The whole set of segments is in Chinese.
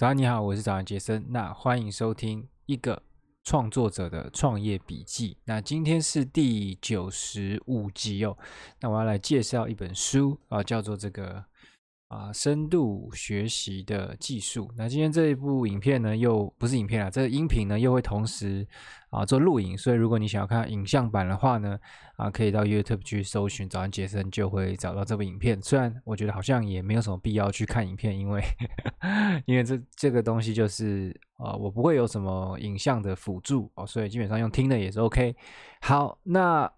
早安，你好，我是早安杰森。那欢迎收听一个创作者的创业笔记。那今天是第九十五集哦。那我要来介绍一本书啊，叫做这个。啊，深度学习的技术。那今天这一部影片呢，又不是影片啊，这个音频呢又会同时啊做录影，所以如果你想要看影像版的话呢，啊，可以到 YouTube 去搜寻“早安杰森”，就会找到这部影片。虽然我觉得好像也没有什么必要去看影片，因为 因为这这个东西就是啊，我不会有什么影像的辅助哦，所以基本上用听的也是 OK。好，那。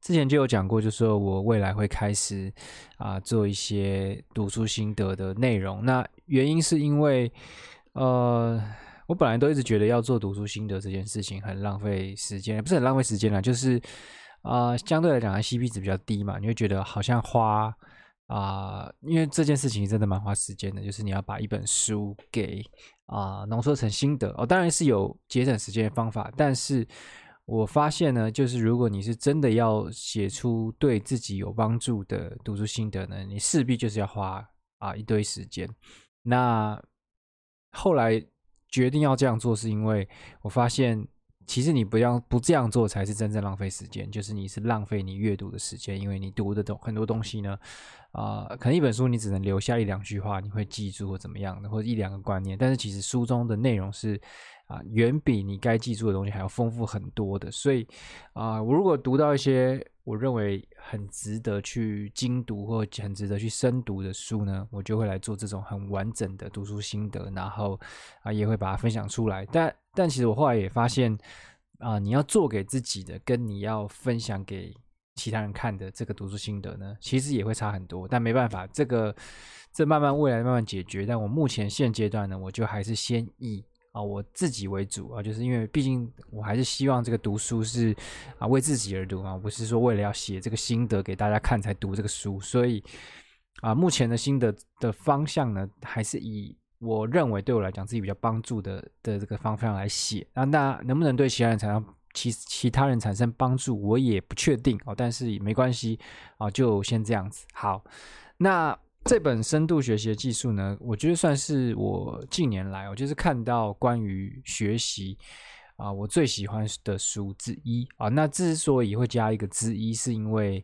之前就有讲过，就是说我未来会开始啊做一些读书心得的内容。那原因是因为，呃，我本来都一直觉得要做读书心得这件事情很浪费时间，不是很浪费时间啦，就是啊相对来讲，CP 值比较低嘛，你会觉得好像花啊，因为这件事情真的蛮花时间的，就是你要把一本书给啊浓缩成心得哦，当然是有节省时间的方法，但是。我发现呢，就是如果你是真的要写出对自己有帮助的读书心得呢，你势必就是要花啊一堆时间。那后来决定要这样做，是因为我发现，其实你不要不这样做才是真正浪费时间，就是你是浪费你阅读的时间，因为你读的东很多东西呢，啊、可能一本书你只能留下一两句话，你会记住或怎么样的，或者一两个观念，但是其实书中的内容是。啊，远比你该记住的东西还要丰富很多的，所以啊，我如果读到一些我认为很值得去精读或很值得去深读的书呢，我就会来做这种很完整的读书心得，然后啊，也会把它分享出来。但但其实我后来也发现啊，你要做给自己的，跟你要分享给其他人看的这个读书心得呢，其实也会差很多。但没办法，这个这慢慢未来慢慢解决。但我目前现阶段呢，我就还是先以。啊，我自己为主啊，就是因为毕竟我还是希望这个读书是啊为自己而读啊，不是说为了要写这个心得给大家看才读这个书。所以啊，目前的心得的方向呢，还是以我认为对我来讲自己比较帮助的的这个方向来写。那那能不能对其他人产生其其他人产生帮助，我也不确定哦。但是也没关系啊，就先这样子。好，那。这本深度学习的技术呢，我觉得算是我近年来，我就是看到关于学习啊，我最喜欢的书之一啊。那之所以会加一个之一，是因为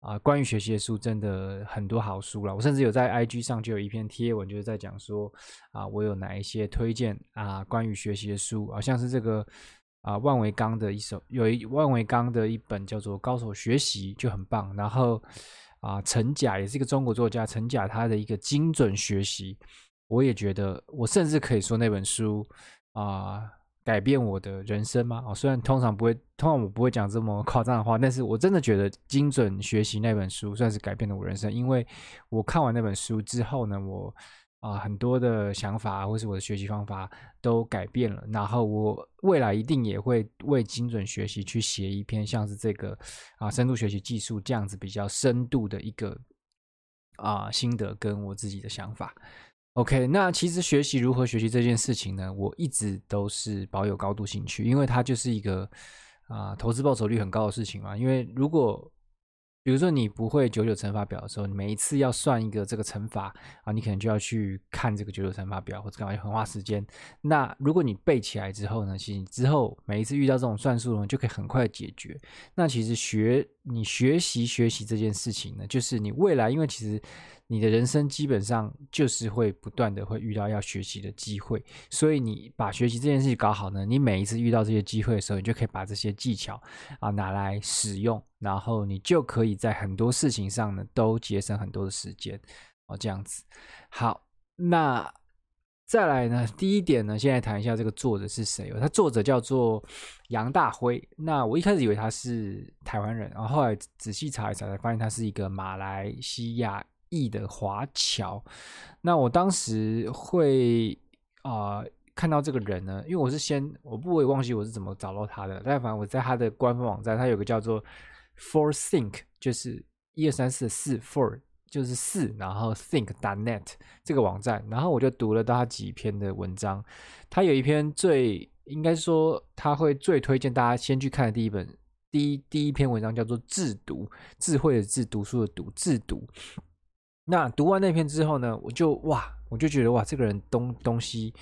啊，关于学习的书真的很多好书了。我甚至有在 IG 上就有一篇贴文，就是在讲说啊，我有哪一些推荐啊，关于学习的书啊，像是这个啊，万维钢的一首，有一万维钢的一本叫做《高手学习》，就很棒。然后。啊，陈甲也是一个中国作家，陈甲他的一个精准学习，我也觉得，我甚至可以说那本书啊，改变我的人生吗？哦，虽然通常不会，通常我不会讲这么夸张的话，但是我真的觉得精准学习那本书算是改变了我人生，因为我看完那本书之后呢，我。啊，很多的想法或是我的学习方法都改变了，然后我未来一定也会为精准学习去写一篇像是这个啊深度学习技术这样子比较深度的一个啊心得跟我自己的想法。OK，那其实学习如何学习这件事情呢，我一直都是保有高度兴趣，因为它就是一个啊投资报酬率很高的事情嘛，因为如果比如说你不会九九乘法表的时候，你每一次要算一个这个乘法啊，你可能就要去看这个九九乘法表，或者干嘛很花时间。那如果你背起来之后呢，其实你之后每一次遇到这种算术呢，就可以很快解决。那其实学你学习学习这件事情呢，就是你未来，因为其实。你的人生基本上就是会不断的会遇到要学习的机会，所以你把学习这件事情搞好呢，你每一次遇到这些机会的时候，你就可以把这些技巧啊拿来使用，然后你就可以在很多事情上呢都节省很多的时间哦，这样子。好，那再来呢，第一点呢，现在谈一下这个作者是谁哦，他作者叫做杨大辉。那我一开始以为他是台湾人，然后后来仔细查一查才发现他是一个马来西亚。裔的华侨，那我当时会啊、看到这个人呢，因为我是先我不会忘记我是怎么找到他的，但反正我在他的官方网站，他有个叫做 Four Think，就是一二三四四 Four 就是四，然后 Think dot net 这个网站，然后我就读了他几篇的文章，他有一篇最应该说他会最推荐大家先去看的第一本第一第一篇文章叫做智读，智慧的智，读书的读，智读。那读完那篇之后呢，我就哇，我就觉得哇，这个人东东西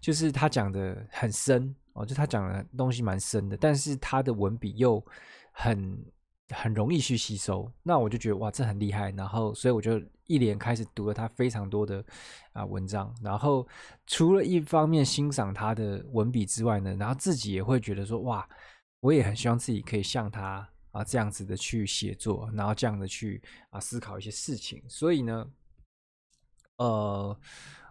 就是他讲的很深哦，就他讲的东西蛮深的，但是他的文笔又很很容易去吸收。那我就觉得哇，这很厉害。然后，所以我就一连开始读了他非常多的啊文章。然后，除了一方面欣赏他的文笔之外呢，然后自己也会觉得说哇，我也很希望自己可以像他。啊，这样子的去写作，然后这样的去啊思考一些事情，所以呢，呃，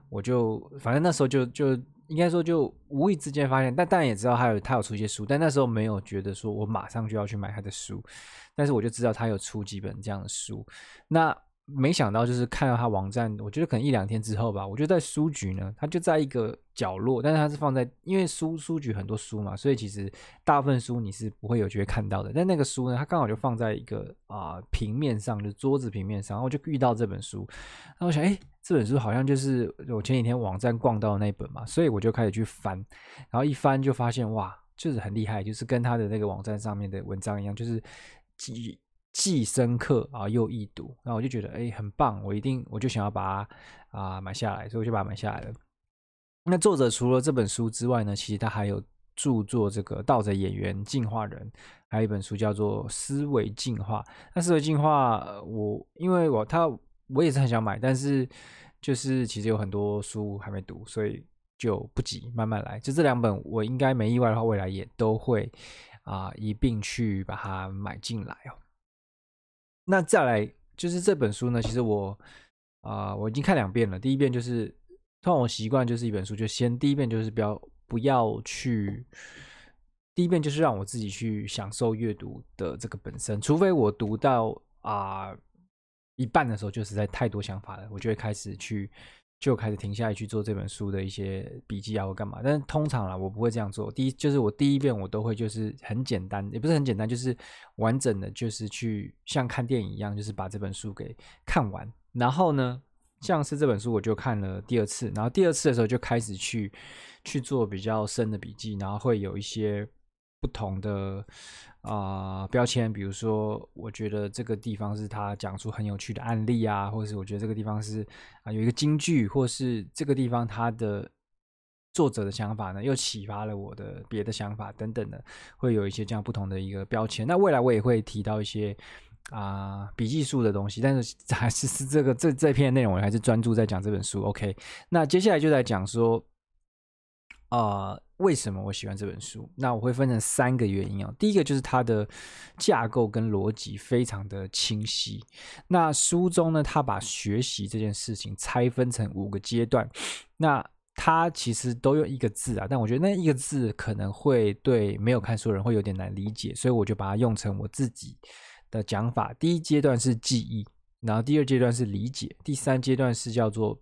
我就反正那时候就就应该说就无意之间发现，但当然也知道他有他有出一些书，但那时候没有觉得说我马上就要去买他的书，但是我就知道他有出几本这样的书，那。没想到，就是看到他网站，我觉得可能一两天之后吧，我就在书局呢，他就在一个角落，但是他是放在，因为书书局很多书嘛，所以其实大部分书你是不会有机会看到的。但那个书呢，它刚好就放在一个啊、平面上，就桌子平面上，然后我就遇到这本书，然后我想，哎，这本书好像就是我前几天网站逛到的那本嘛，所以我就开始去翻，然后一翻就发现，哇，就是很厉害，就是跟他的那个网站上面的文章一样，就是几。既深刻啊又易读，那我就觉得哎很棒，我一定我就想要把它啊买下来，所以我就把它买下来了。那作者除了这本书之外呢，其实他还有著作这个《盗贼演员进化人》，还有一本书叫做《思维进化》。那《思维进化》我因为我他我也是很想买，但是就是其实有很多书还没读，所以就不急，慢慢来。就这两本，我应该没意外的话，未来也都会啊一并去把它买进来哦。那再来就是这本书呢，其实我啊、我已经看两遍了。第一遍就是，通常我习惯就是一本书就先第一遍就是不要不要去，第一遍就是让我自己去享受阅读的这个本身，除非我读到啊、一半的时候就实在太多想法了，我就会开始去。就开始停下来去做这本书的一些笔记啊，或干嘛。但是通常啦，我不会这样做。第一就是我第一遍我都会就是很简单，也不是很简单，就是完整的，就是去像看电影一样，就是把这本书给看完。然后呢，像是这本书我就看了第二次，然后第二次的时候就开始去去做比较深的笔记，然后会有一些。不同的啊、标签，比如说，我觉得这个地方是他讲出很有趣的案例啊，或者是我觉得这个地方是啊、有一个金句，或是这个地方他的作者的想法呢，又启发了我的别的想法等等的，会有一些这样不同的一个标签。那未来我也会提到一些啊、笔记术的东西，但是还是是这个这这篇内容，我还是专注在讲这本书。OK，那接下来就在讲说啊。为什么我喜欢这本书？那我会分成三个原因哦。第一个就是它的架构跟逻辑非常的清晰。那书中呢，他把学习这件事情拆分成五个阶段。那它其实都用一个字啊，但我觉得那一个字可能会对没有看书的人会有点难理解，所以我就把它用成我自己的讲法。第一阶段是记忆，然后第二阶段是理解，第三阶段是叫做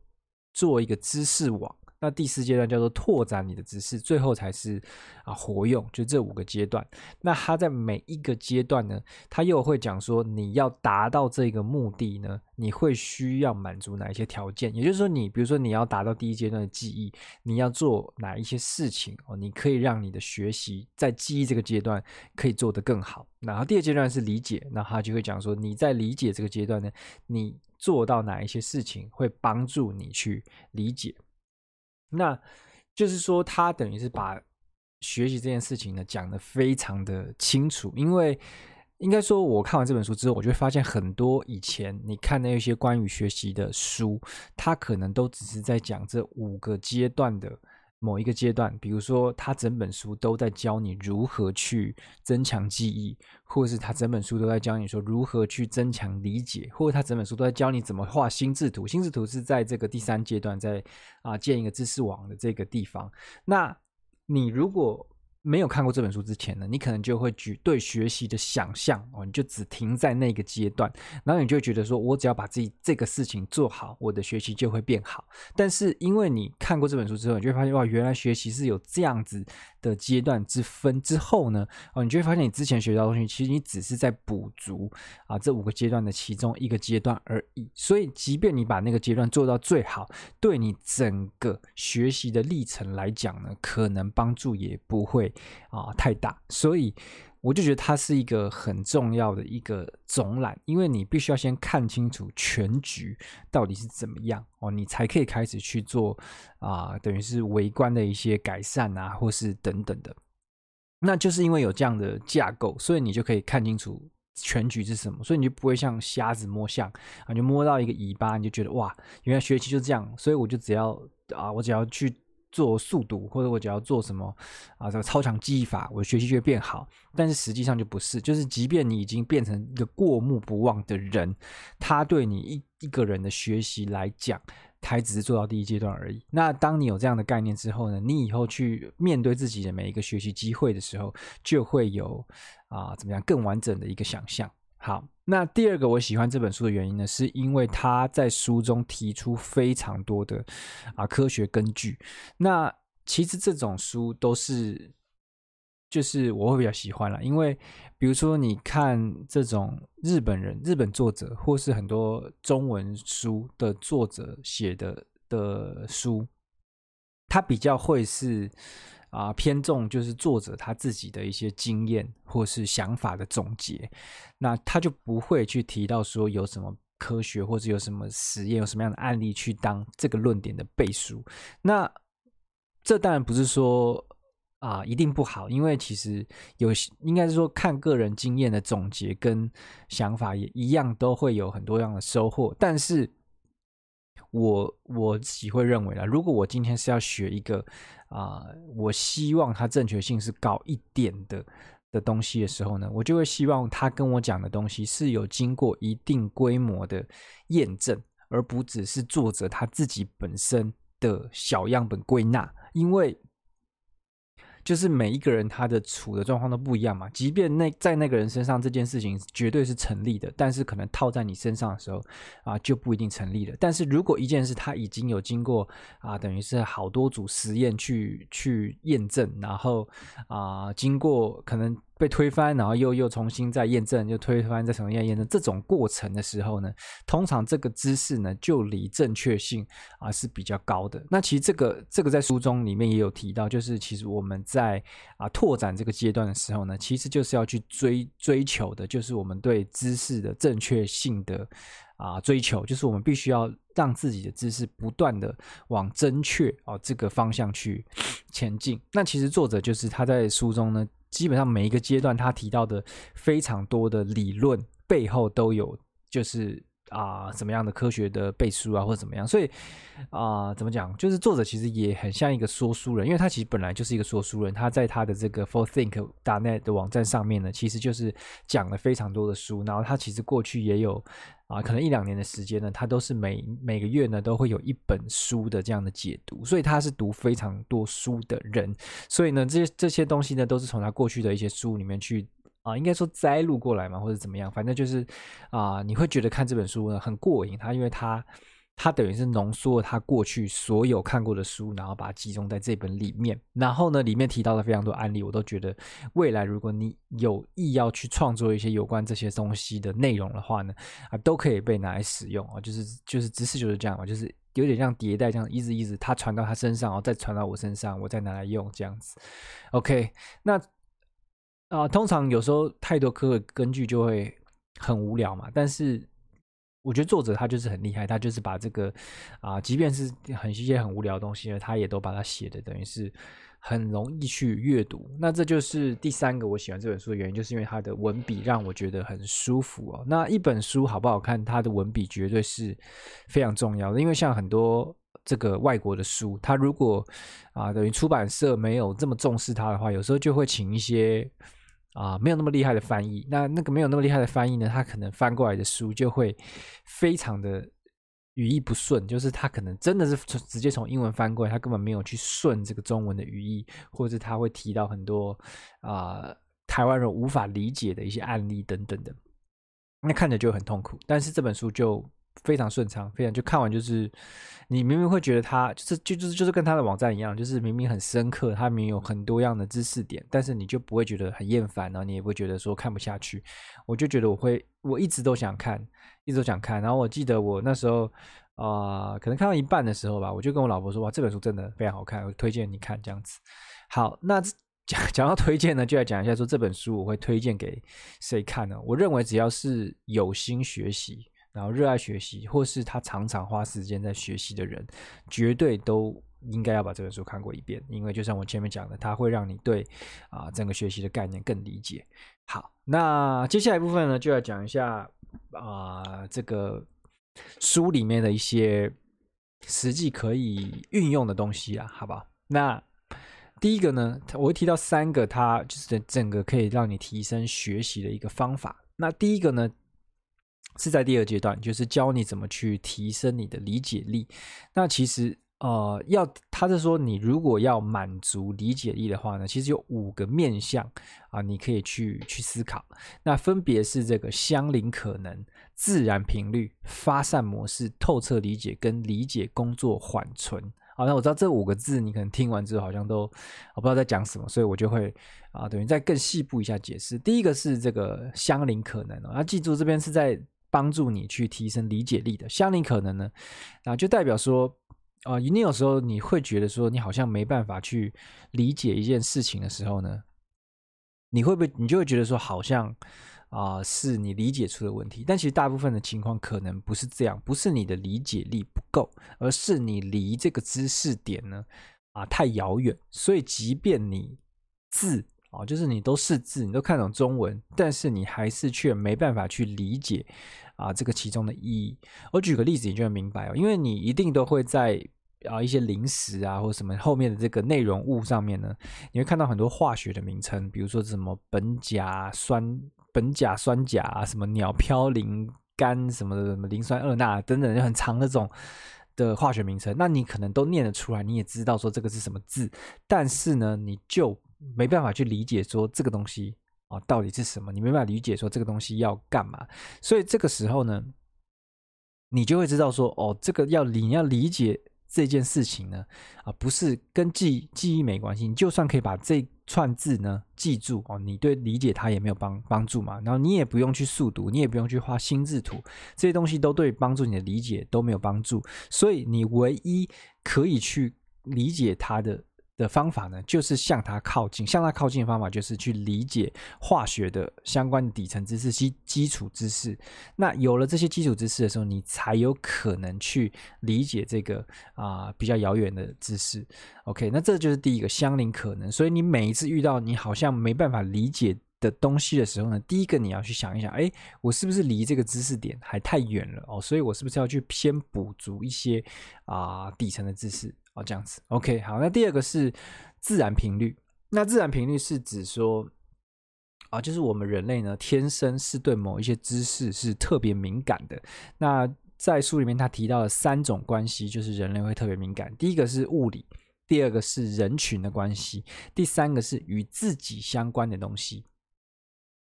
做一个知识网。那第四阶段叫做拓展你的知识，最后才是啊活用，就这五个阶段。那他在每一个阶段呢，他又会讲说，你要达到这个目的呢，你会需要满足哪一些条件？也就是说，你比如说你要达到第一阶段的记忆，你要做哪一些事情哦？你可以让你的学习在记忆这个阶段可以做得更好。然后第二阶段是理解，那他就会讲说，你在理解这个阶段呢，你做到哪一些事情会帮助你去理解。那就是说，他等于是把学习这件事情呢讲得非常的清楚。因为应该说，我看完这本书之后，我就会发现很多以前你看的那些关于学习的书，它可能都只是在讲这五个阶段的。某一个阶段，比如说他整本书都在教你如何去增强记忆，或者是他整本书都在教你说如何去增强理解，或者他整本书都在教你怎么画心智图。心智图是在这个第三阶段，在啊建一个知识网的这个地方。那你如果没有看过这本书之前呢，你可能就会举对学习的想象哦，你就只停在那个阶段，然后你就觉得说，我只要把自己这个事情做好，我的学习就会变好。但是因为你看过这本书之后，你就会发现哇，原来学习是有这样子的阶段之分之后呢，哦，你就会发现你之前学到东西，其实你只是在补足啊这五个阶段的其中一个阶段而已。所以，即便你把那个阶段做到最好，对你整个学习的历程来讲呢，可能帮助也不会啊太大。所以我就觉得它是一个很重要的一个总览，因为你必须要先看清楚全局到底是怎么样哦，你才可以开始去做啊、等于是微观的一些改善啊，或是等等的。那就是因为有这样的架构，所以你就可以看清楚全局是什么，所以你就不会像瞎子摸象啊，你就摸到一个尾巴，你就觉得哇，原来学习就这样，所以我就只要啊，我只要去。做速读，或者我只要做什么啊，这个超强记忆法，我学习就会变好。但是实际上就不是，就是即便你已经变成一个过目不忘的人，他对你一一个人的学习来讲，他还只是做到第一阶段而已。那当你有这样的概念之后呢，你以后去面对自己的每一个学习机会的时候，就会有啊，怎么样更完整的一个想象。好，那第二个我喜欢这本书的原因呢，是因为他在书中提出非常多的啊科学根据。那其实这种书都是，就是我会比较喜欢啦，因为比如说你看这种日本人、日本作者，或是很多中文书的作者写的的书，他比较会是。啊，偏重就是作者他自己的一些经验或是想法的总结，那他就不会去提到说有什么科学或者有什么实验、有什么样的案例去当这个论点的背书。那这当然不是说啊一定不好，因为其实有应该是说看个人经验的总结跟想法也一样，都会有很多样的收获。但是我我自己会认为啦，如果我今天是要学一个。啊、我希望它正确性是高一点的的东西的时候呢，我就会希望他跟我讲的东西是有经过一定规模的验证，而不只是作者他自己本身的小样本归纳，因为。就是每一个人他的处的状况都不一样嘛，即便那在那个人身上这件事情绝对是成立的，但是可能套在你身上的时候啊就不一定成立了。但是如果一件事他已经有经过啊，等于是好多组实验去去验证，然后啊经过可能。被推翻，然后又又重新再验证，又推翻，再重新验证，这种过程的时候呢，通常这个知识呢就离正确性啊是比较高的。那其实这个这个在书中里面也有提到，就是其实我们在啊拓展这个阶段的时候呢，其实就是要去追追求的，就是我们对知识的正确性的啊追求，就是我们必须要让自己的知识不断的往正确啊这个方向去前进。那其实作者就是他在书中呢。基本上每一个阶段，他提到的非常多的理论背后都有，就是啊，怎么样的科学的背书啊，或者怎么样。所以啊，怎么讲，就是作者其实也很像一个说书人，因为他其实本来就是一个说书人。他在他的这个 for think 打 net 的网站上面呢，其实就是讲了非常多的书。然后他其实过去也有。啊，可能一两年的时间呢，他都是每每个月呢都会有一本书的这样的解读，所以他是读非常多书的人，所以呢，这些这些东西呢都是从他过去的一些书里面去啊，应该说摘录过来嘛，或者怎么样，反正就是啊，你会觉得看这本书呢很过瘾，他因为他。他等于是浓缩了他过去所有看过的书，然后把它集中在这本里面。然后呢，里面提到了非常多案例，我都觉得未来如果你有意要去创作一些有关这些东西的内容的话呢，啊，都可以被拿来使用啊。就是就是知识就是这样嘛，就是有点像迭代这样，一直一直它传到他身上，然后再传到我身上，我再拿来用这样子。OK，那啊，通常有时候太多科学根据就会很无聊嘛，但是。我觉得作者他就是很厉害，他就是把这个啊，即便是很一些很无聊的东西呢，他也都把它写的等于是很容易去阅读。那这就是第三个我喜欢这本书的原因，就是因为它的文笔让我觉得很舒服哦。那一本书好不好看，它的文笔绝对是非常重要的。因为像很多这个外国的书，他如果啊等于出版社没有这么重视他的话，有时候就会请一些。啊，没有那么厉害的翻译，那那个没有那么厉害的翻译呢，他可能翻过来的书就会非常的语义不顺，就是他可能真的是直接从英文翻过来，他根本没有去顺这个中文的语义，或者他会提到很多啊台湾人无法理解的一些案例等等的，那看着就很痛苦。但是这本书就。非常顺畅，非常就看完就是，你明明会觉得它就是就就是就是跟他的网站一样，就是明明很深刻，它明明有很多样的知识点，但是你就不会觉得很厌烦，然后你也不会觉得说看不下去。我就觉得我会，我一直都想看，一直都想看。然后我记得我那时候啊、可能看到一半的时候吧，我就跟我老婆说：“哇，这本书真的非常好看，我推荐你看这样子。”好，那讲讲到推荐呢，就来讲一下说这本书我会推荐给谁看呢？我认为只要是有心学习，然后热爱学习，或是他常常花时间在学习的人，绝对都应该要把这本书看过一遍。因为就像我前面讲的，它会让你对啊整个学习的概念更理解。好，那接下来部分呢，就要讲一下啊这个书里面的一些实际可以运用的东西啊，好不好？那第一个呢，我会提到三个，它就是整个可以让你提升学习的一个方法。那第一个呢，是在第二阶段，就是教你怎么去提升你的理解力。那其实呃，要他是说，你如果要满足理解力的话呢，其实有五个面向啊，你可以去去思考。那分别是这个相邻可能、自然频率、发散模式、透彻理解跟理解工作缓存。好，那我知道这五个字，你可能听完之后好像都我不知道在讲什么，所以我就会啊，等于再更细部一下解释。第一个是这个相邻可能哦，那记住这边是在帮助你去提升理解力的。像你可能呢，啊，就代表说，啊，你有时候你会觉得说你好像没办法去理解一件事情的时候呢，你会不会你就会觉得说好像。啊、是你理解出了问题，但其实大部分的情况可能不是这样，不是你的理解力不够，而是你离这个知识点呢啊、太遥远，所以即便你字啊、就是你都识字，你都看懂中文，但是你还是却没办法去理解啊、这个其中的意义。我举个例子，你就会明白哦，因为你一定都会在啊、一些零食啊或者什么后面的这个内容物上面呢，你会看到很多化学的名称，比如说什么苯甲酸。苯甲酸钾啊，什么鸟嘌呤苷什么的，什么磷酸二钠等等，就很长的这种的化学名称，那你可能都念得出来，你也知道说这个是什么字，但是呢，你就没办法去理解说这个东西啊到底是什么，你没办法理解说这个东西要干嘛，所以这个时候呢，你就会知道说，哦，这个要你要理解。这件事情呢，啊，不是跟记记忆没关系。你就算可以把这串字呢记住哦，你对理解它也没有帮帮助嘛。然后你也不用去速读，你也不用去画心智图，这些东西都对帮助你的理解都没有帮助。所以你唯一可以去理解它的。的方法呢，就是向它靠近。向它靠近的方法，就是去理解化学的相关底层知识、基基础知识。那有了这些基础知识的时候，你才有可能去理解这个啊、比较遥远的知识。OK，那这就是第一个相邻可能。所以你每一次遇到你好像没办法理解的东西的时候呢，第一个你要去想一想，哎，我是不是离这个知识点还太远了哦？所以我是不是要去先补足一些啊、底层的知识？哦，这样子，OK，好。那第二个是自然频率。那自然频率是指说，啊，就是我们人类呢，天生是对某一些知识是特别敏感的。那在书里面，他提到了三种关系，就是人类会特别敏感。第一个是物理，第二个是人群的关系，第三个是与自己相关的东西。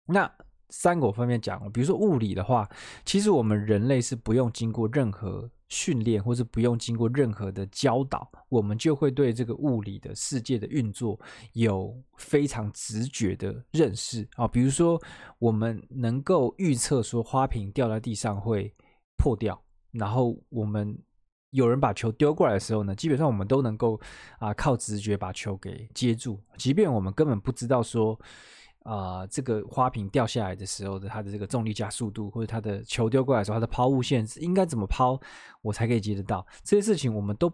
那三个我分别讲，比如说物理的话，其实我们人类是不用经过任何。训练或是不用经过任何的教导，我们就会对这个物理的世界的运作有非常直觉的认识啊。比如说，我们能够预测说花瓶掉在地上会破掉，然后我们有人把球丢过来的时候呢，基本上我们都能够啊靠直觉把球给接住，即便我们根本不知道说。啊、这个花瓶掉下来的时候的它的这个重力加速度，或者它的球丢过来的时候，它的抛物线应该怎么抛，我才可以接得到？这些事情我们都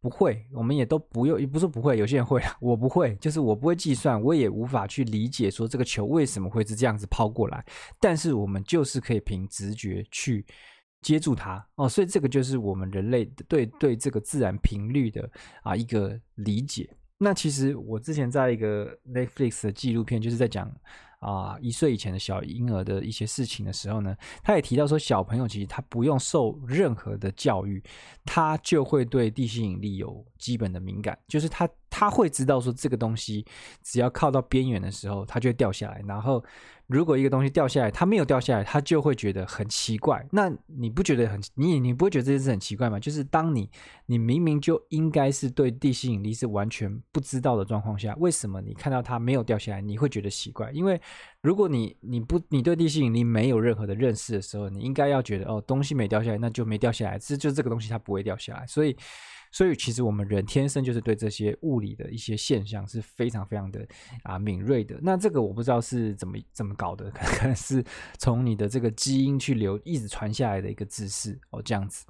不会，我们也都不用，也不是不会，有些人会，我不会，就是我不会计算，我也无法去理解说这个球为什么会是这样子抛过来。但是我们就是可以凭直觉去接住它哦，所以这个就是我们人类对对这个自然频率的啊一个理解。那其实我之前在一个 Netflix 的纪录片，就是在讲啊一岁以前的小婴儿的一些事情的时候呢，他也提到说，小朋友其实他不用受任何的教育，他就会对地心引力有基本的敏感，就是他他会知道说这个东西只要靠到边缘的时候，它就会掉下来，然后。如果一个东西掉下来，它没有掉下来，它就会觉得很奇怪。那你不觉得很你你不会觉得这件事很奇怪吗？就是当你你明明就应该是对地心引力是完全不知道的状况下，为什么你看到它没有掉下来，你会觉得奇怪？因为如果你你不你对地心引力没有任何的认识的时候，你应该要觉得哦，东西没掉下来，那就没掉下来，这就这个东西它不会掉下来。所以所以其实我们人天生就是对这些物理的一些现象是非常非常的啊敏锐的。那这个我不知道是怎么怎么搞的，可能是从你的这个基因去留一直传下来的一个知识哦，这样子。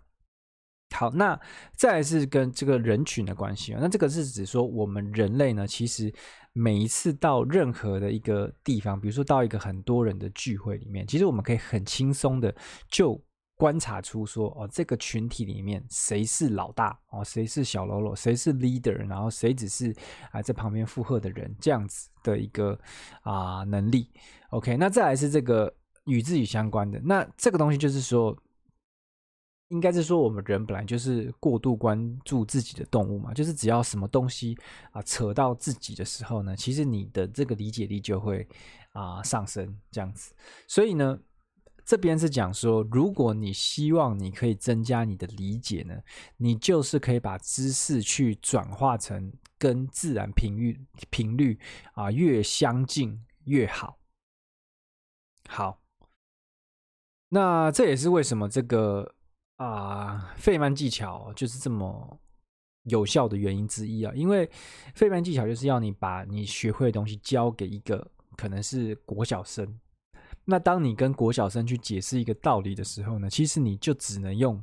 好，那再来是跟这个人群的关系啊。那这个是指说我们人类呢，其实每一次到任何的一个地方，比如说到一个很多人的聚会里面，其实我们可以很轻松的就观察出说，哦，这个群体里面谁是老大哦，谁是小喽啰，谁是 leader，然后谁只是啊在旁边附和的人，这样子的一个啊能力。OK，那再来是这个与自己相关的，那这个东西就是说。应该是说，我们人本来就是过度关注自己的动物嘛，就是只要什么东西啊扯到自己的时候呢，其实你的这个理解力就会啊上升这样子。所以呢，这边是讲说，如果你希望你可以增加你的理解呢，你就是可以把知识去转化成跟自然频率频率啊越相近越好。好，那这也是为什么这个。啊，费曼技巧就是这么有效的原因之一啊！因为费曼技巧就是要你把你学会的东西交给一个可能是国小生。那当你跟国小生去解释一个道理的时候呢，其实你就只能用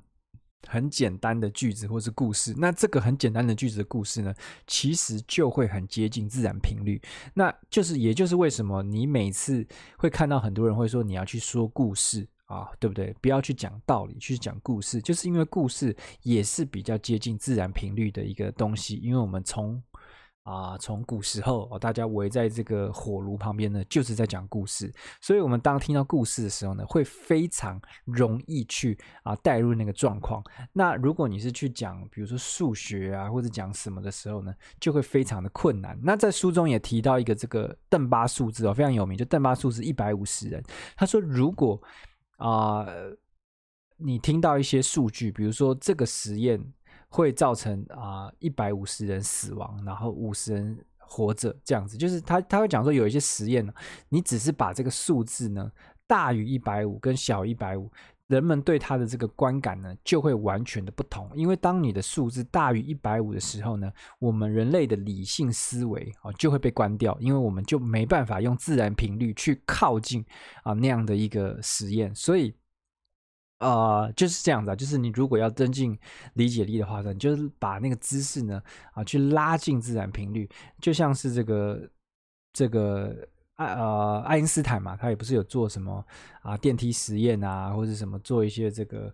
很简单的句子或是故事。那这个很简单的句子的故事呢，其实就会很接近自然频率。那就是，也就是为什么你每次会看到很多人会说你要去说故事。啊，对不对？不要去讲道理，去讲故事，就是因为故事也是比较接近自然频率的一个东西。因为我们从啊，从古时候哦，大家围在这个火炉旁边呢，就是在讲故事。所以，我们当听到故事的时候呢，会非常容易去啊带入那个状况。那如果你是去讲，比如说数学啊，或者讲什么的时候呢，就会非常的困难。那在书中也提到一个这个邓巴数字哦，非常有名，就邓巴数字一百五十人。他说，如果啊、你听到一些数据，比如说这个实验会造成啊一百五十人死亡，然后五十人活着，这样子，就是他他会讲说有一些实验呢，你只是把这个数字呢大于一百五跟小于一百五，人们对他的这个观感呢就会完全的不同，因为当你的数字大于一百五的时候呢，我们人类的理性思维啊就会被关掉，因为我们就没办法用自然频率去靠近啊那样的一个实验，所以、呃、就是这样子啊，就是你如果要增进理解力的话呢，你就是把那个姿势呢啊去拉近自然频率，就像是这个这个。爱呃，爱因斯坦嘛，他也不是有做什么啊电梯实验啊，或者什么做一些这个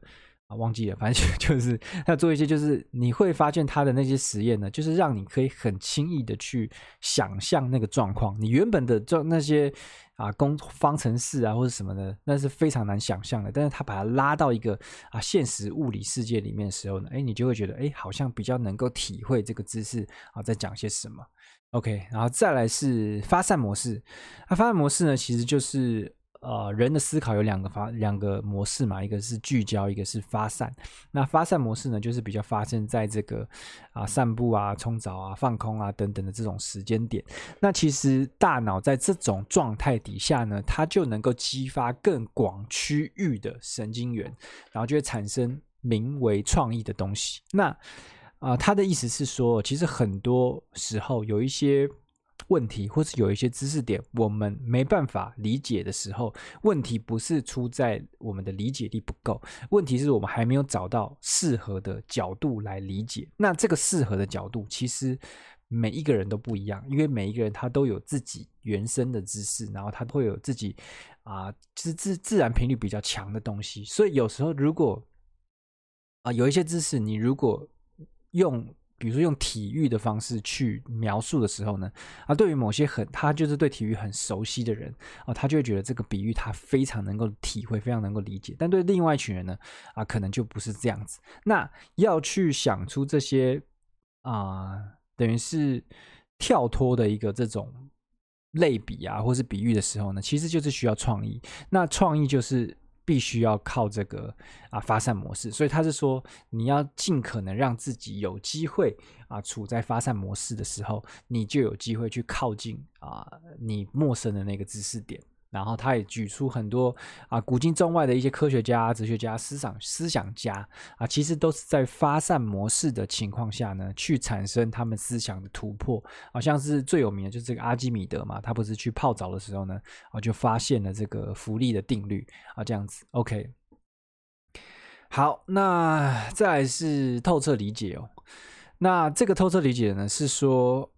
啊忘记了，反正就 是他做一些，就是你会发现他的那些实验呢，就是让你可以很轻易的去想象那个状况。你原本的这那些啊公方程式啊或者什么的，那是非常难想象的。但是他把它拉到一个啊现实物理世界里面的时候呢，哎，你就会觉得哎，好像比较能够体会这个知识啊在讲些什么。OK，然后再来是发散模式。那发散模式呢，其实就是呃人的思考有两个发两个模式嘛，一个是聚焦，一个是发散。那发散模式呢，就是比较发生在这个啊散步啊、冲澡啊、放空啊等等的这种时间点。那其实大脑在这种状态底下呢，它就能够激发更广区域的神经元，然后就会产生名为创意的东西。那啊、他的意思是说，其实很多时候有一些问题，或是有一些知识点，我们没办法理解的时候，问题不是出在我们的理解力不够，问题是我们还没有找到适合的角度来理解。那这个适合的角度，其实每一个人都不一样，因为每一个人他都有自己原生的知识，然后他会有自己啊、自，自自然频率比较强的东西。所以有时候如果啊、有一些知识，你如果用，比如说用体育的方式去描述的时候呢，啊，对于某些很他就是对体育很熟悉的人啊，他就会觉得这个比喻他非常能够体会，非常能够理解。但对另外一群人呢，啊，可能就不是这样子。那要去想出这些啊，等于是跳脱的一个这种类比啊，或是比喻的时候呢，其实就是需要创意。那创意就是。必须要靠这个啊发散模式，所以他是说，你要尽可能让自己有机会啊处在发散模式的时候，你就有机会去靠近啊你陌生的那个知识点。然后他也举出很多啊古今中外的一些科学家、哲学家、思想思想家啊，其实都是在发散模式的情况下呢，去产生他们思想的突破。好、像是最有名的就是这个阿基米德嘛，他不是去泡澡的时候呢，啊就发现了这个浮力的定律啊，这样子。OK，好，那再来是透彻理解哦。那这个透彻理解呢，是说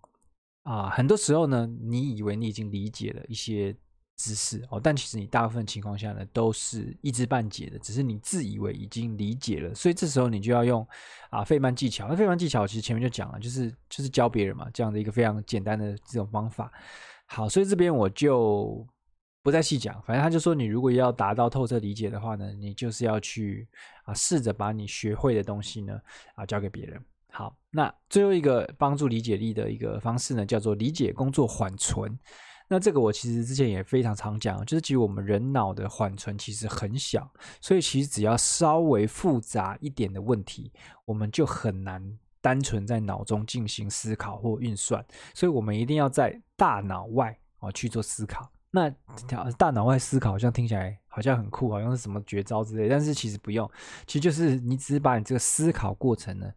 啊，很多时候呢，你以为你已经理解了一些。知识哦，但其实你大部分情况下呢，都是一知半解的，只是你自以为已经理解了，所以这时候你就要用啊费曼技巧。那费曼技巧其实前面就讲了，就是就是教别人嘛，这样的一个非常简单的这种方法。好，所以这边我就不再细讲，反正他就说，你如果要达到透彻理解的话呢，你就是要去啊试着把你学会的东西呢啊教给别人。好，那最后一个帮助理解力的一个方式呢，叫做理解工作缓存。那这个我其实之前也非常常讲，就是其实我们人脑的缓存其实很小，所以其实只要稍微复杂一点的问题，我们就很难单纯在脑中进行思考或运算，所以我们一定要在大脑外啊去做思考。那大脑外思考好像听起来好像很酷，好像是什么绝招之类，但是其实不用，其实就是你只是把你这个思考过程呢。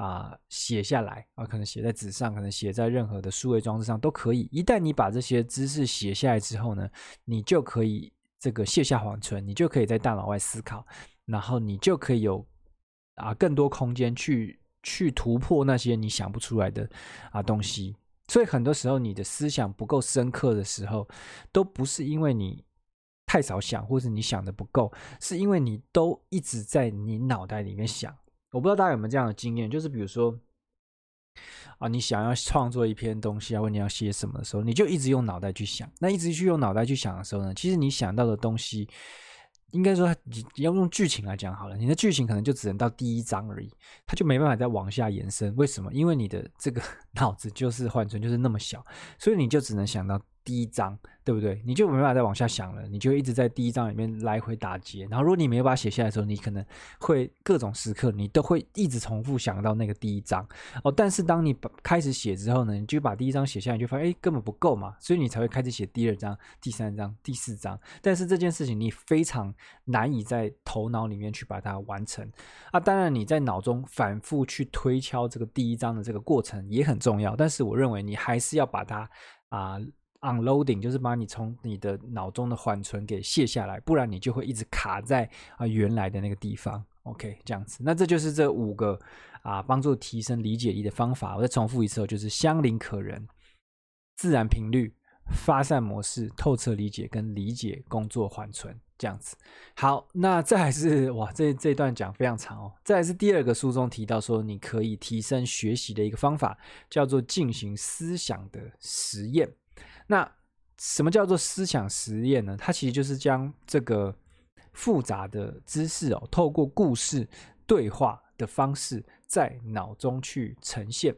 啊，写下来啊，可能写在纸上，可能写在任何的数位装置上都可以。一旦你把这些知识写下来之后呢，你就可以这个卸下缓存，你就可以在大脑外思考，然后你就可以有啊更多空间去去突破那些你想不出来的啊东西。所以很多时候你的思想不够深刻的时候，都不是因为你太少想，或是你想的不够，是因为你都一直在你脑袋里面想。我不知道大家有没有这样的经验，就是比如说啊，你想要创作一篇东西啊，或你要写什么的时候，你就一直用脑袋去想。那一直去用脑袋去想的时候呢，其实你想到的东西，应该说你要用剧情来讲好了，你的剧情可能就只能到第一章而已，它就没办法再往下延伸。为什么？因为你的这个 脑子就是缓存就是那么小，所以你就只能想到第一章。对不对？你就没办法再往下想了，你就一直在第一章里面来回打结。然后，如果你没有把它写下来的时候，你可能会各种时刻你都会一直重复想到那个第一章哦。但是，当你把开始写之后呢，你就把第一章写下来，就发现哎，根本不够嘛，所以你才会开始写第二章、第三章、第四章。但是这件事情你非常难以在头脑里面去把它完成啊。当然，你在脑中反复去推敲这个第一章的这个过程也很重要。但是，我认为你还是要把它啊。Unloading 就是把你从你的脑中的缓存给卸下来，不然你就会一直卡在啊原来的那个地方。OK，这样子，那这就是这五个啊帮助提升理解力的方法。我再重复一次，就是相邻可人、自然频率、发散模式、透彻理解跟理解工作缓存这样子。好，那这还是哇，这这段讲非常长哦。这还是第二个书中提到说，你可以提升学习的一个方法，叫做进行思想的实验。那什么叫做思想实验呢？它其实就是将这个复杂的知识哦，透过故事对话的方式，在脑中去呈现。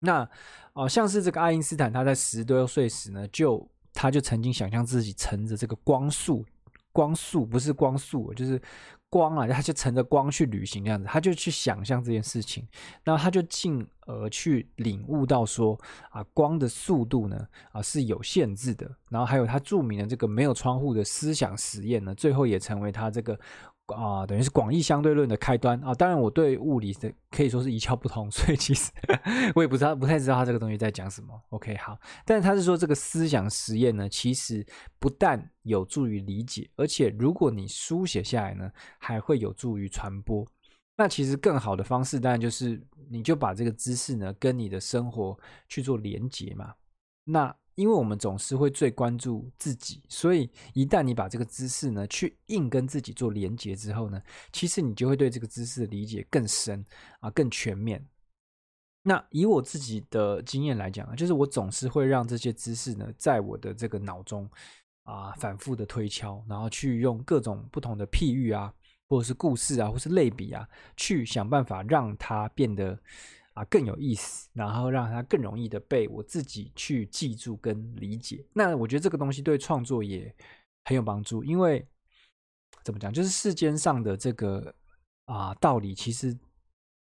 那哦，像是这个爱因斯坦，他在十多岁时呢，就他就曾经想象自己乘着这个光速，光速不是光速，就是。光啊，他就乘着光去旅行，这样子，他就去想象这件事情，然后他就进而去领悟到说啊，光的速度呢啊是有限制的，然后还有他著名的这个没有窗户的思想实验呢，最后也成为他这个。啊，等于是广义相对论的开端啊！当然，我对物理的可以说是一窍不通，所以其实我也不知道，不太知道他这个东西在讲什么。OK，好，但是他是说这个思想实验呢，其实不但有助于理解，而且如果你书写下来呢，还会有助于传播。那其实更好的方式，当然就是你就把这个知识呢，跟你的生活去做连结嘛。那因为我们总是会最关注自己，所以一旦你把这个知识呢去硬跟自己做连接之后呢，其实你就会对这个知识的理解更深啊，更全面。那以我自己的经验来讲啊，就是我总是会让这些知识呢在我的这个脑中啊反复的推敲，然后去用各种不同的譬喻啊，或者是故事啊，或是类比啊，去想办法让它变得。啊，更有意思，然后让它更容易的被我自己去记住跟理解。那我觉得这个东西对创作也很有帮助，因为怎么讲，就是世间上的这个啊道理，其实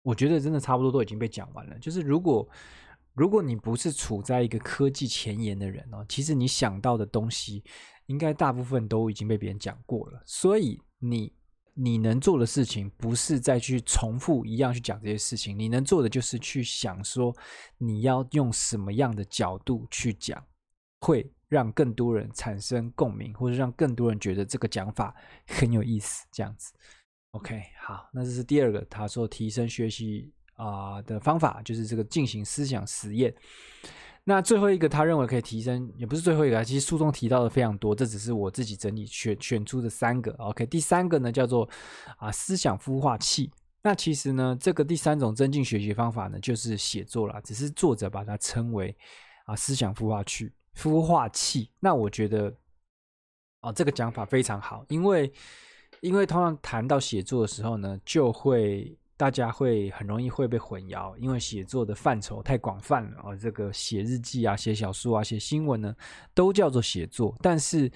我觉得真的差不多都已经被讲完了。就是如果如果你不是处在一个科技前沿的人哦，其实你想到的东西应该大部分都已经被别人讲过了。所以你你能做的事情，不是再去重复一样去讲这些事情，你能做的就是去想说，你要用什么样的角度去讲，会让更多人产生共鸣，或者让更多人觉得这个讲法很有意思，这样子。OK，好，那这是第二个，他说提升学习啊、的方法，就是这个进行思想实验。那最后一个，他认为可以提升，也不是最后一个，其实书中提到的非常多，这只是我自己整理选选出的三个。OK，第三个呢叫做啊思想孵化器。那其实呢，这个第三种增进学习方法呢，就是写作啦，只是作者把它称为啊思想孵化器。孵化器。那我觉得啊这个讲法非常好，因为因为通常谈到写作的时候呢，就会。大家会很容易会被混淆，因为写作的范畴太广泛了啊。这个写日记啊、写小说啊、写新闻呢，都叫做写作。但是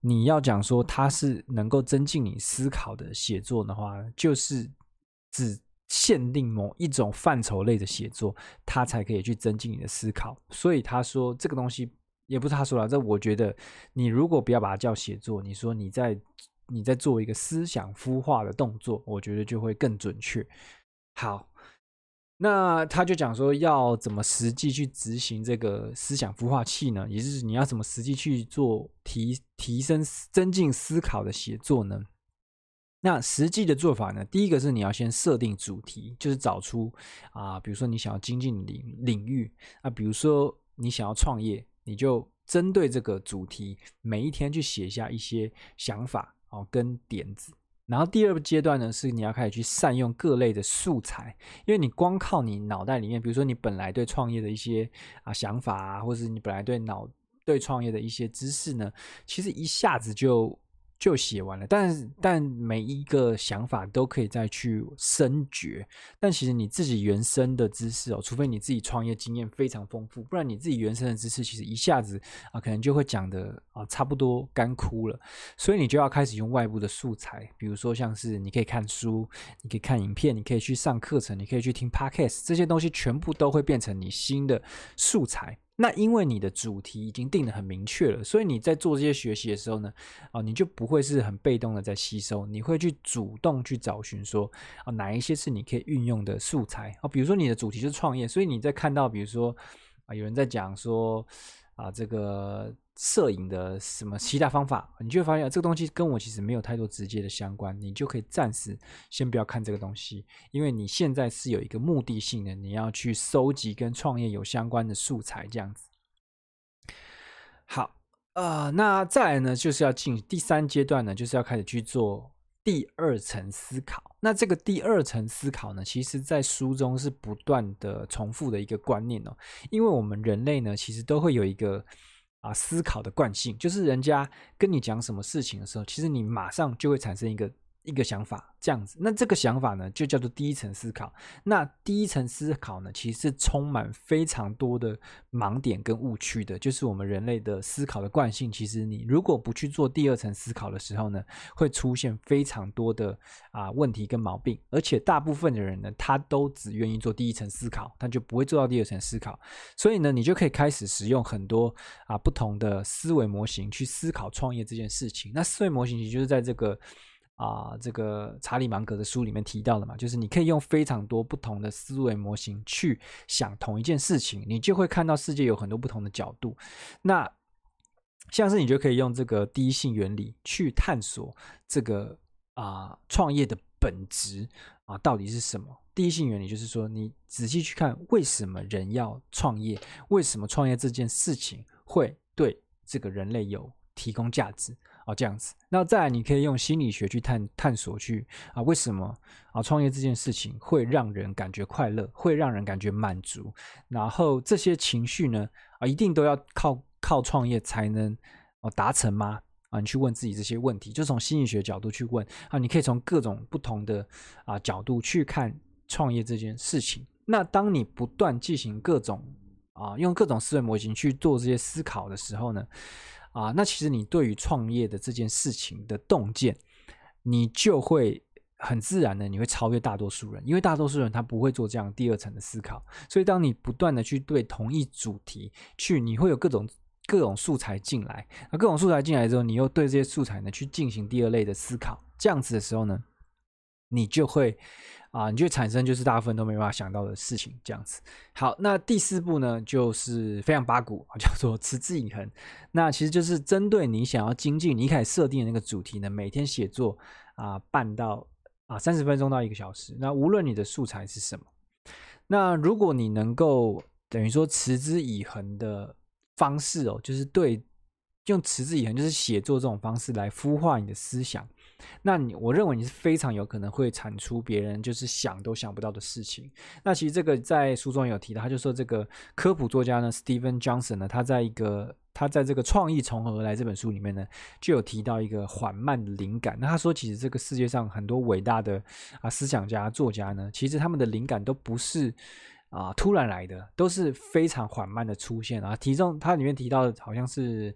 你要讲说它是能够增进你思考的写作的话，就是只限定某一种范畴类的写作，它才可以去增进你的思考。所以他说这个东西也不是他说了，这我觉得你如果不要把它叫写作，你说你在。你在做一个思想孵化的动作，我觉得就会更准确。好，那他就讲说要怎么实际去执行这个思想孵化器呢？也就是你要怎么实际去做提提升增进思考的写作呢？那实际的做法呢？第一个是你要先设定主题，就是找出啊，比如说你想要精进领领域啊，比如说你想要创业，你就针对这个主题，每一天去写下一些想法。哦，跟点子，然后第二个阶段呢，是你要开始去善用各类的素材，因为你光靠你脑袋里面，比如说你本来对创业的一些啊想法啊，或者是你本来对脑对创业的一些知识呢，其实一下子就。就写完了，但但每一个想法都可以再去深掘。但其实你自己原生的知识哦，除非你自己创业经验非常丰富，不然你自己原生的知识其实一下子啊，可能就会讲的啊差不多干枯了。所以你就要开始用外部的素材，比如说像是你可以看书，你可以看影片，你可以去上课程，你可以去听 Podcast，这些东西全部都会变成你新的素材。那因为你的主题已经定得很明确了，所以你在做这些学习的时候呢，啊，你就不会是很被动的在吸收，你会去主动去找寻说，啊，哪一些是你可以运用的素材啊，比如说你的主题是创业，所以你在看到比如说啊，有人在讲说。啊，这个摄影的什么其他方法，你就会发现这个东西跟我其实没有太多直接的相关，你就可以暂时先不要看这个东西，因为你现在是有一个目的性的，你要去收集跟创业有相关的素材，这样子。好，呃，那再来呢，就是要进第三阶段呢，就是要开始去做。第二层思考，那这个第二层思考呢，其实在书中是不断的重复的一个观念哦，因为我们人类呢，其实都会有一个啊思考的惯性，就是人家跟你讲什么事情的时候，其实你马上就会产生一个。一个想法这样子，那这个想法呢，就叫做第一层思考。那第一层思考呢，其实是充满非常多的盲点跟误区的，就是我们人类的思考的惯性。其实你如果不去做第二层思考的时候呢，会出现非常多的啊问题跟毛病。而且大部分的人呢，他都只愿意做第一层思考，他就不会做到第二层思考。所以呢，你就可以开始使用很多啊不同的思维模型去思考创业这件事情。那思维模型其实就是在这个。啊，这个查理芒格的书里面提到的嘛，就是你可以用非常多不同的思维模型去想同一件事情，你就会看到世界有很多不同的角度。那像是你就可以用这个第一性原理去探索这个啊创业的本质啊到底是什么？第一性原理就是说，你仔细去看为什么人要创业，为什么创业这件事情会对这个人类有提供价值。哦，这样子，那再来，你可以用心理学去探探索去啊，为什么啊创业这件事情会让人感觉快乐，会让人感觉满足，然后这些情绪呢啊，一定都要靠靠创业才能哦达成吗？啊，你去问自己这些问题，就从心理学角度去问啊，你可以从各种不同的啊角度去看创业这件事情。那当你不断进行各种啊，用各种思维模型去做这些思考的时候呢，啊，那其实你对于创业的这件事情的洞见，你就会很自然的，你会超越大多数人，因为大多数人他不会做这样第二层的思考。所以，当你不断的去对同一主题去，你会有各种各种素材进来，那各种素材进来之后，你又对这些素材呢去进行第二类的思考，这样子的时候呢，你就会啊，你就产生就是大部分都没办法想到的事情，这样子。好，那第四步呢，就是非常八股，叫做持之以恒。那其实就是针对你想要精进，你一开始设定的那个主题呢，每天写作啊，半到啊三十分钟到一个小时。那无论你的素材是什么，那如果你能够等于说持之以恒的。方式哦，就是对，用持之以恒，就是写作这种方式来孵化你的思想。那你，我认为你是非常有可能会产出别人就是想都想不到的事情。那其实这个在书中有提到，他就说这个科普作家呢，Steven Johnson 呢，他在一个他在这个创意从何而来这本书里面呢，就有提到一个缓慢的灵感。那他说，其实这个世界上很多伟大的啊思想家、作家呢，其实他们的灵感都不是。啊，突然来的都是非常缓慢的出现啊。其中，它里面提到的好像是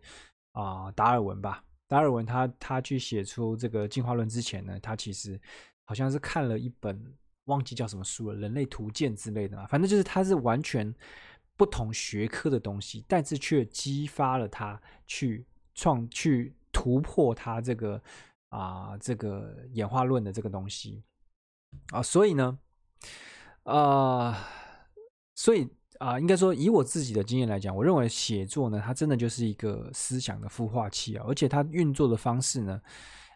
啊，达尔文吧。达尔文他他去写出这个进化论之前呢，他其实好像是看了一本忘记叫什么书了，《人类图鉴》之类的嘛。反正就是他是完全不同学科的东西，但是却激发了他去创、去突破他这个啊这个演化论的这个东西啊。所以呢，啊。所以啊、应该说，以我自己的经验来讲，我认为写作呢，它真的就是一个思想的孵化器啊，而且它运作的方式呢，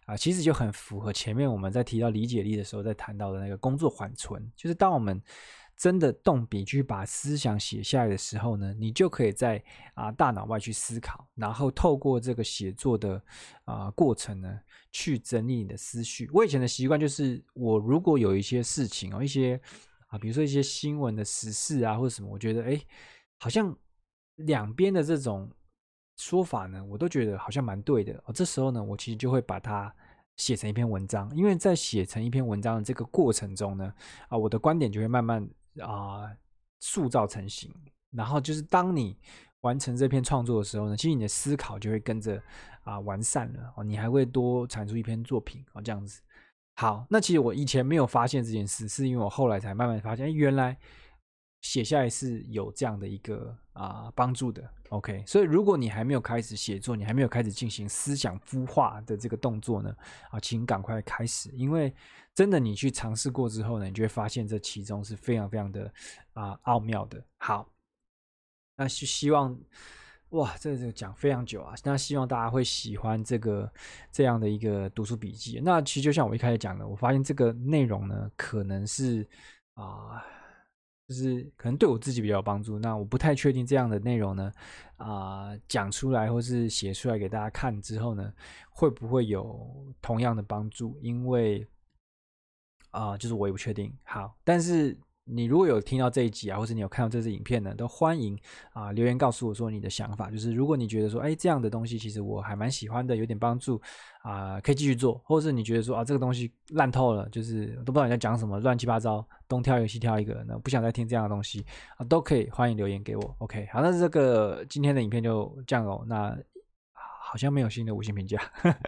啊、其实就很符合前面我们在提到理解力的时候，在谈到的那个工作缓存，就是当我们真的动笔去把思想写下来的时候呢，你就可以在啊、大脑外去思考，然后透过这个写作的啊、过程呢，去整理你的思绪。我以前的习惯就是，我如果有一些事情哦，一些。啊，比如说一些新闻的时事啊，或者什么，我觉得哎，好像两边的这种说法呢，我都觉得好像蛮对的。哦，这时候呢，我其实就会把它写成一篇文章，因为在写成一篇文章的这个过程中呢，啊，我的观点就会慢慢啊塑造成型。然后就是当你完成这篇创作的时候呢，其实你的思考就会跟着啊完善了哦，你还会多产出一篇作品哦，这样子。好，那其实我以前没有发现这件事，是因为我后来才慢慢发现，原来写下来是有这样的一个啊帮助的。OK，所以如果你还没有开始写作，你还没有开始进行思想孵化的这个动作呢，啊，请赶快开始，因为真的你去尝试过之后呢，你就会发现这其中是非常非常的啊奥妙的。好，那是希望。哇，这个讲非常久啊！那希望大家会喜欢这个这样的一个读书笔记。那其实就像我一开始讲的，我发现这个内容呢，可能是啊、就是可能对我自己比较有帮助。那我不太确定这样的内容呢，啊、讲出来或是写出来给大家看之后呢，会不会有同样的帮助？因为啊、就是我也不确定。好，但是。你如果有听到这一集啊，或者你有看到这支影片呢，都欢迎啊留言告诉我说你的想法。就是如果你觉得说，哎，这样的东西其实我还蛮喜欢的，有点帮助啊，可以继续做；或者是你觉得说啊，这个东西烂透了，就是都不知道你在讲什么，乱七八糟，东挑一个西挑一个，那不想再听这样的东西啊，都可以欢迎留言给我。OK，好，那这个今天的影片就这样哦。那好像没有新的五星评价，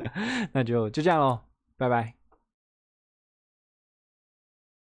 那就就这样喽，拜拜。